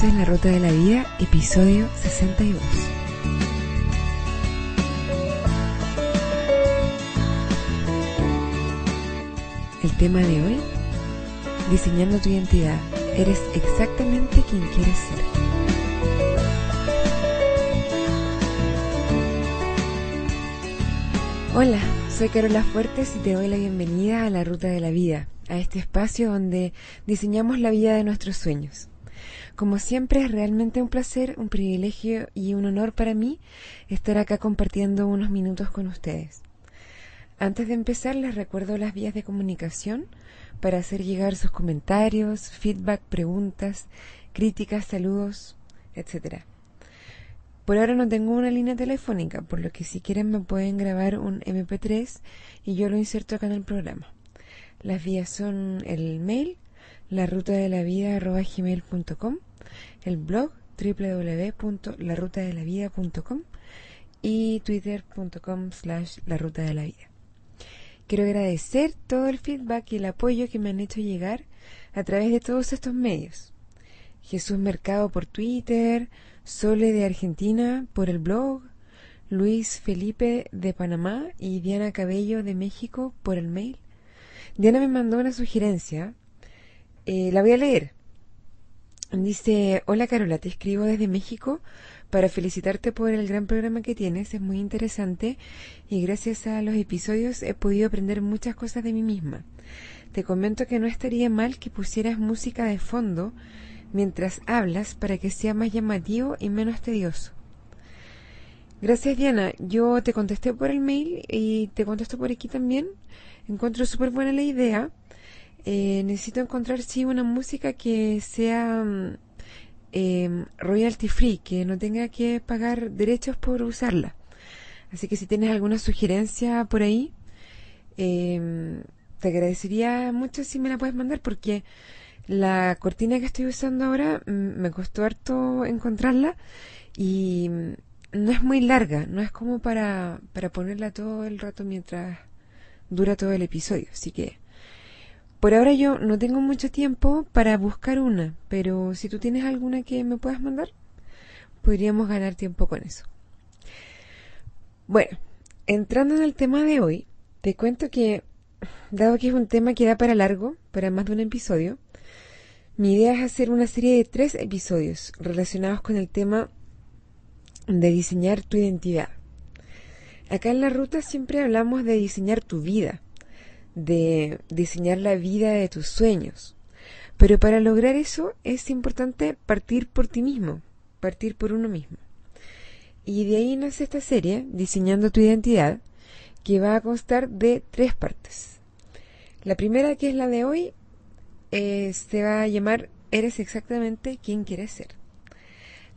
Esto es La Ruta de la Vida, episodio 62. El tema de hoy, diseñando tu identidad. Eres exactamente quien quieres ser. Hola, soy Carola Fuertes y te doy la bienvenida a La Ruta de la Vida, a este espacio donde diseñamos la vida de nuestros sueños. Como siempre es realmente un placer, un privilegio y un honor para mí estar acá compartiendo unos minutos con ustedes. Antes de empezar les recuerdo las vías de comunicación para hacer llegar sus comentarios, feedback, preguntas, críticas, saludos, etc. Por ahora no tengo una línea telefónica, por lo que si quieren me pueden grabar un MP3 y yo lo inserto acá en el programa. Las vías son el mail, la ruta de la vida el blog www.larutadelavida.com y twitter.com slash la ruta de la vida. Quiero agradecer todo el feedback y el apoyo que me han hecho llegar a través de todos estos medios. Jesús Mercado por Twitter, Sole de Argentina por el blog, Luis Felipe de Panamá y Diana Cabello de México por el mail. Diana me mandó una sugerencia, eh, la voy a leer. Dice, hola Carola, te escribo desde México para felicitarte por el gran programa que tienes, es muy interesante y gracias a los episodios he podido aprender muchas cosas de mí misma. Te comento que no estaría mal que pusieras música de fondo mientras hablas para que sea más llamativo y menos tedioso. Gracias Diana, yo te contesté por el mail y te contesto por aquí también. Encuentro súper buena la idea eh, necesito encontrar sí una música que sea em, royalty free, que no tenga que pagar derechos por usarla. Así que si tienes alguna sugerencia por ahí, em, te agradecería mucho si me la puedes mandar porque la cortina que estoy usando ahora mm, me costó harto encontrarla y mm, no es muy larga, no es como para, para ponerla todo el rato mientras dura todo el episodio. Así que por ahora yo no tengo mucho tiempo para buscar una, pero si tú tienes alguna que me puedas mandar, podríamos ganar tiempo con eso. Bueno, entrando en el tema de hoy, te cuento que, dado que es un tema que da para largo, para más de un episodio, mi idea es hacer una serie de tres episodios relacionados con el tema de diseñar tu identidad. Acá en la ruta siempre hablamos de diseñar tu vida, de diseñar la vida de tus sueños. Pero para lograr eso es importante partir por ti mismo, partir por uno mismo. Y de ahí nace esta serie, Diseñando tu identidad, que va a constar de tres partes. La primera, que es la de hoy, eh, se va a llamar Eres exactamente quien quieres ser.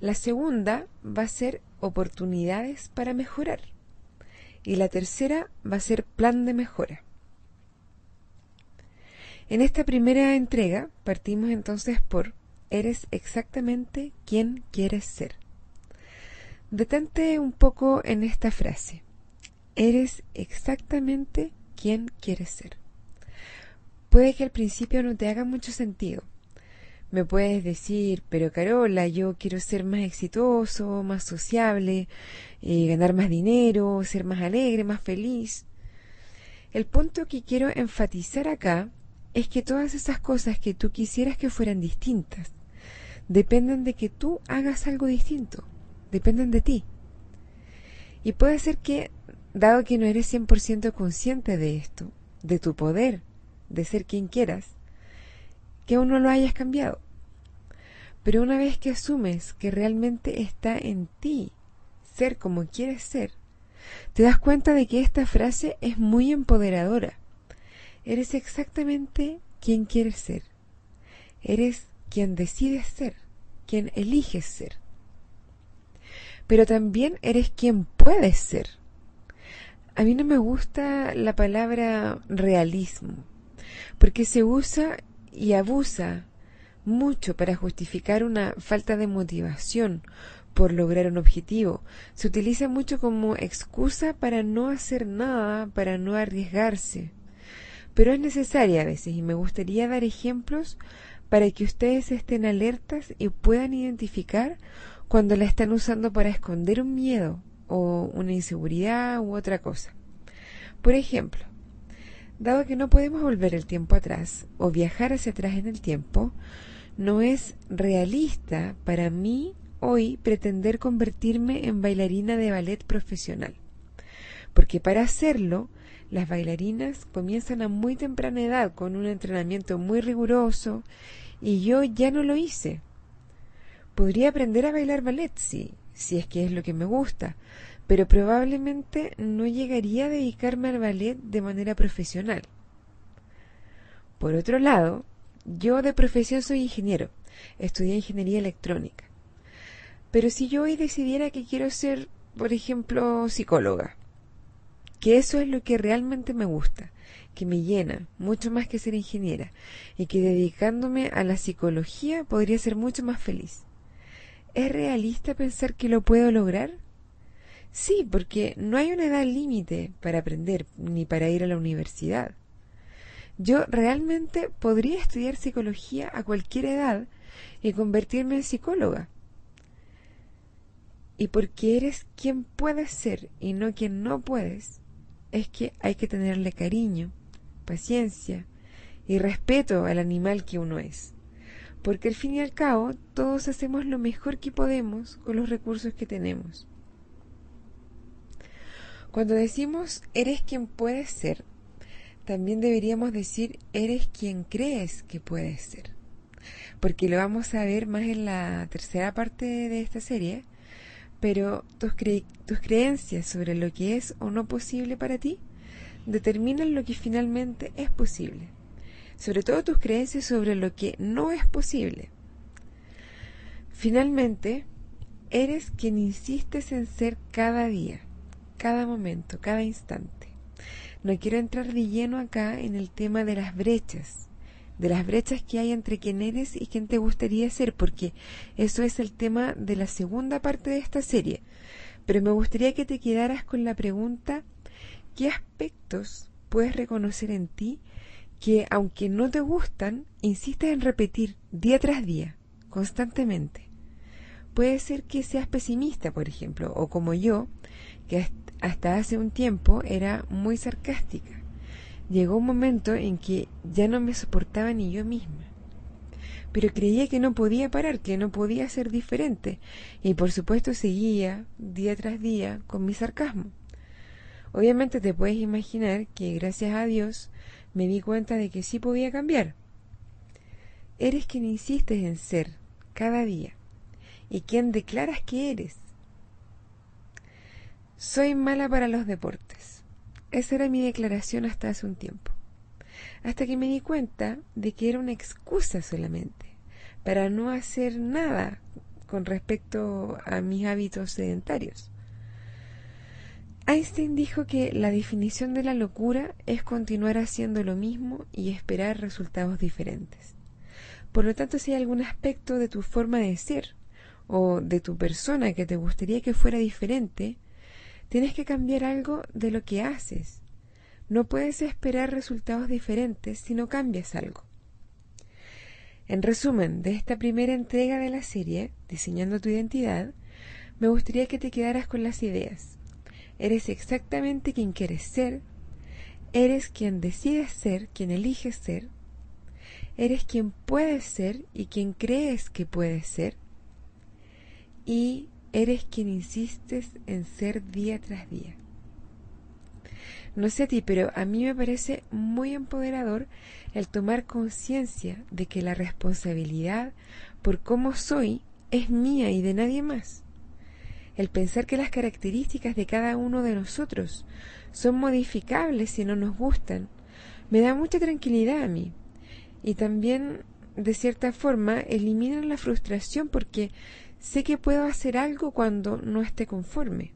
La segunda va a ser Oportunidades para mejorar. Y la tercera va a ser Plan de mejora. En esta primera entrega partimos entonces por Eres exactamente quien quieres ser. Detente un poco en esta frase. Eres exactamente quien quieres ser. Puede que al principio no te haga mucho sentido. Me puedes decir, pero Carola, yo quiero ser más exitoso, más sociable, eh, ganar más dinero, ser más alegre, más feliz. El punto que quiero enfatizar acá es que todas esas cosas que tú quisieras que fueran distintas dependen de que tú hagas algo distinto, dependen de ti. Y puede ser que, dado que no eres 100% consciente de esto, de tu poder, de ser quien quieras, que aún no lo hayas cambiado. Pero una vez que asumes que realmente está en ti ser como quieres ser, te das cuenta de que esta frase es muy empoderadora Eres exactamente quien quieres ser. Eres quien decides ser, quien eliges ser. Pero también eres quien puedes ser. A mí no me gusta la palabra realismo, porque se usa y abusa mucho para justificar una falta de motivación por lograr un objetivo. Se utiliza mucho como excusa para no hacer nada, para no arriesgarse pero es necesaria a veces y me gustaría dar ejemplos para que ustedes estén alertas y puedan identificar cuando la están usando para esconder un miedo o una inseguridad u otra cosa. Por ejemplo, dado que no podemos volver el tiempo atrás o viajar hacia atrás en el tiempo, no es realista para mí hoy pretender convertirme en bailarina de ballet profesional, porque para hacerlo las bailarinas comienzan a muy temprana edad con un entrenamiento muy riguroso y yo ya no lo hice. Podría aprender a bailar ballet, sí, si es que es lo que me gusta, pero probablemente no llegaría a dedicarme al ballet de manera profesional. Por otro lado, yo de profesión soy ingeniero, estudié ingeniería electrónica. Pero si yo hoy decidiera que quiero ser, por ejemplo, psicóloga, que eso es lo que realmente me gusta, que me llena, mucho más que ser ingeniera, y que dedicándome a la psicología podría ser mucho más feliz. ¿Es realista pensar que lo puedo lograr? Sí, porque no hay una edad límite para aprender ni para ir a la universidad. Yo realmente podría estudiar psicología a cualquier edad y convertirme en psicóloga. Y porque eres quien puedes ser y no quien no puedes, es que hay que tenerle cariño, paciencia y respeto al animal que uno es. Porque al fin y al cabo todos hacemos lo mejor que podemos con los recursos que tenemos. Cuando decimos eres quien puedes ser, también deberíamos decir eres quien crees que puedes ser. Porque lo vamos a ver más en la tercera parte de esta serie, pero tus, creencias sobre lo que es o no posible para ti determinan lo que finalmente es posible. Sobre todo tus creencias sobre lo que no es posible. Finalmente, eres quien insistes en ser cada día, cada momento, cada instante. No quiero entrar de lleno acá en el tema de las brechas, de las brechas que hay entre quién eres y quién te gustaría ser, porque eso es el tema de la segunda parte de esta serie. Pero me gustaría que te quedaras con la pregunta, ¿qué aspectos puedes reconocer en ti que, aunque no te gustan, insistes en repetir día tras día, constantemente? Puede ser que seas pesimista, por ejemplo, o como yo, que hasta hace un tiempo era muy sarcástica llegó un momento en que ya no me soportaba ni yo misma. Pero creía que no podía parar, que no podía ser diferente, y por supuesto seguía día tras día con mi sarcasmo. Obviamente te puedes imaginar que gracias a Dios me di cuenta de que sí podía cambiar. Eres quien insistes en ser cada día y quien declaras que eres. Soy mala para los deportes. Esa era mi declaración hasta hace un tiempo. Hasta que me di cuenta de que era una excusa solamente para no hacer nada con respecto a mis hábitos sedentarios. Einstein dijo que la definición de la locura es continuar haciendo lo mismo y esperar resultados diferentes. Por lo tanto, si hay algún aspecto de tu forma de ser o de tu persona que te gustaría que fuera diferente, Tienes que cambiar algo de lo que haces. No puedes esperar resultados diferentes si no cambias algo. En resumen de esta primera entrega de la serie, Diseñando tu identidad, me gustaría que te quedaras con las ideas. Eres exactamente quien quieres ser, eres quien decides ser, quien eliges ser, eres quien puedes ser y quien crees que puedes ser, y eres quien insistes en ser día tras día. No sé a ti, pero a mí me parece muy empoderador el tomar conciencia de que la responsabilidad por cómo soy es mía y de nadie más. El pensar que las características de cada uno de nosotros son modificables si no nos gustan, me da mucha tranquilidad a mí. Y también, de cierta forma, elimina la frustración porque sé que puedo hacer algo cuando no esté conforme.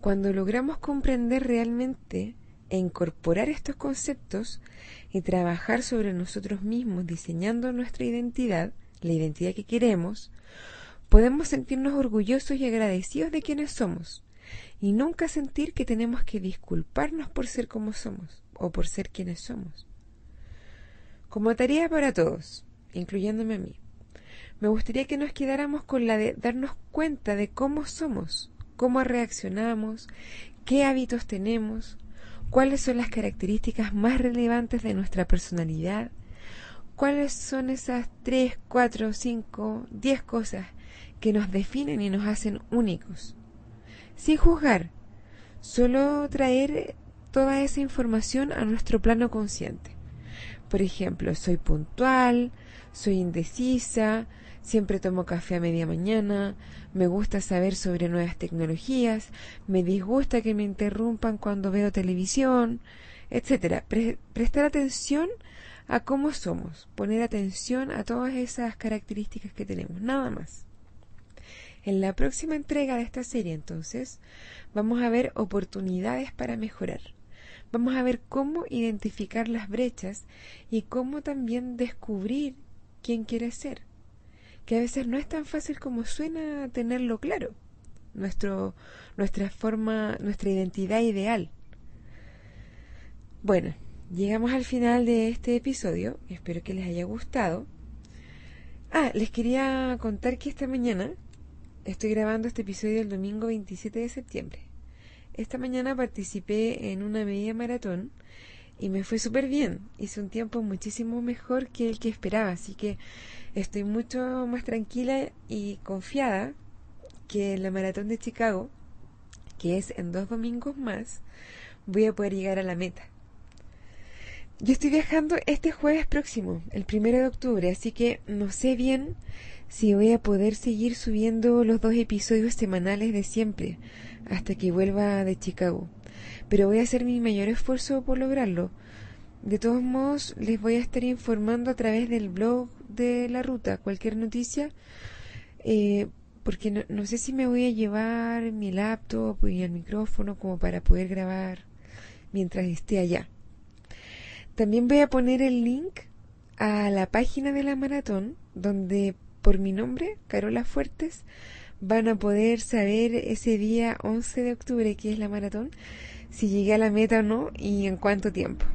Cuando logramos comprender realmente e incorporar estos conceptos y trabajar sobre nosotros mismos diseñando nuestra identidad, la identidad que queremos, podemos sentirnos orgullosos y agradecidos de quienes somos y nunca sentir que tenemos que disculparnos por ser como somos o por ser quienes somos. Como tarea para todos, incluyéndome a mí, me gustaría que nos quedáramos con la de darnos cuenta de cómo somos, cómo reaccionamos, qué hábitos tenemos, cuáles son las características más relevantes de nuestra personalidad, cuáles son esas tres, cuatro, cinco, diez cosas que nos definen y nos hacen únicos. Sin juzgar, solo traer toda esa información a nuestro plano consciente. Por ejemplo, soy puntual, soy indecisa, siempre tomo café a media mañana, me gusta saber sobre nuevas tecnologías, me disgusta que me interrumpan cuando veo televisión, etcétera. prestar atención a cómo somos, poner atención a todas esas características que tenemos, nada más. En la próxima entrega de esta serie, entonces, vamos a ver oportunidades para mejorar. Vamos a ver cómo identificar las brechas y cómo también descubrir quién quiere ser. Que a veces no es tan fácil como suena tenerlo claro. Nuestro, nuestra forma, nuestra identidad ideal. Bueno, llegamos al final de este episodio. Espero que les haya gustado. Ah, les quería contar que esta mañana Estoy grabando este episodio el domingo 27 de septiembre. Esta mañana participé en una media maratón y me fue súper bien. Hice un tiempo muchísimo mejor que el que esperaba, así que estoy mucho más tranquila y confiada que en la maratón de Chicago, que es en dos domingos más, voy a poder llegar a la meta. Yo estoy viajando este jueves próximo, el primero de octubre, así que no sé bien si voy a poder seguir subiendo los dos episodios semanales de siempre hasta que vuelva de Chicago. Pero voy a hacer mi mayor esfuerzo por lograrlo. De todos modos, les voy a estar informando a través del blog de la ruta cualquier noticia, eh, porque no, no, sé si me voy a llevar mi laptop y el micrófono como para poder grabar mientras esté allá. También voy a poner el link a la página de la maratón donde por mi nombre, Carola Fuertes, van a poder saber ese día 11 de octubre, que es la maratón, si llegué a la meta o no y en cuánto tiempo.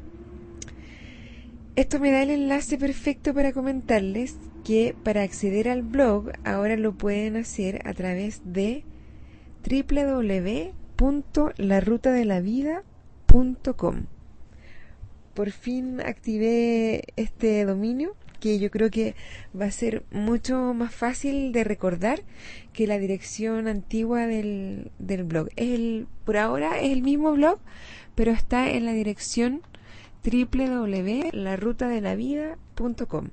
Esto me da el enlace perfecto para comentarles que para acceder al blog ahora lo pueden hacer a través de www.larutadelavida.com. Por fin activé este dominio que yo creo que va a ser mucho más fácil de recordar que la dirección antigua del, del blog. El, por ahora es el mismo blog, pero está en la dirección www.larutadelavida.com.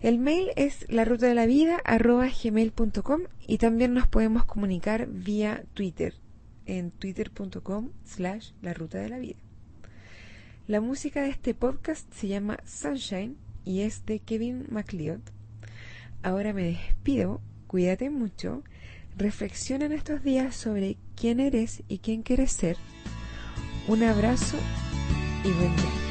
El mail es la ruta de la vida gmail.com y también nos podemos comunicar vía Twitter en twitter.com slash la ruta de la vida. La música de este podcast se llama Sunshine y es de Kevin MacLeod. Ahora me despido, cuídate mucho, reflexiona en estos días sobre quién eres y quién quieres ser. Un abrazo y buen día.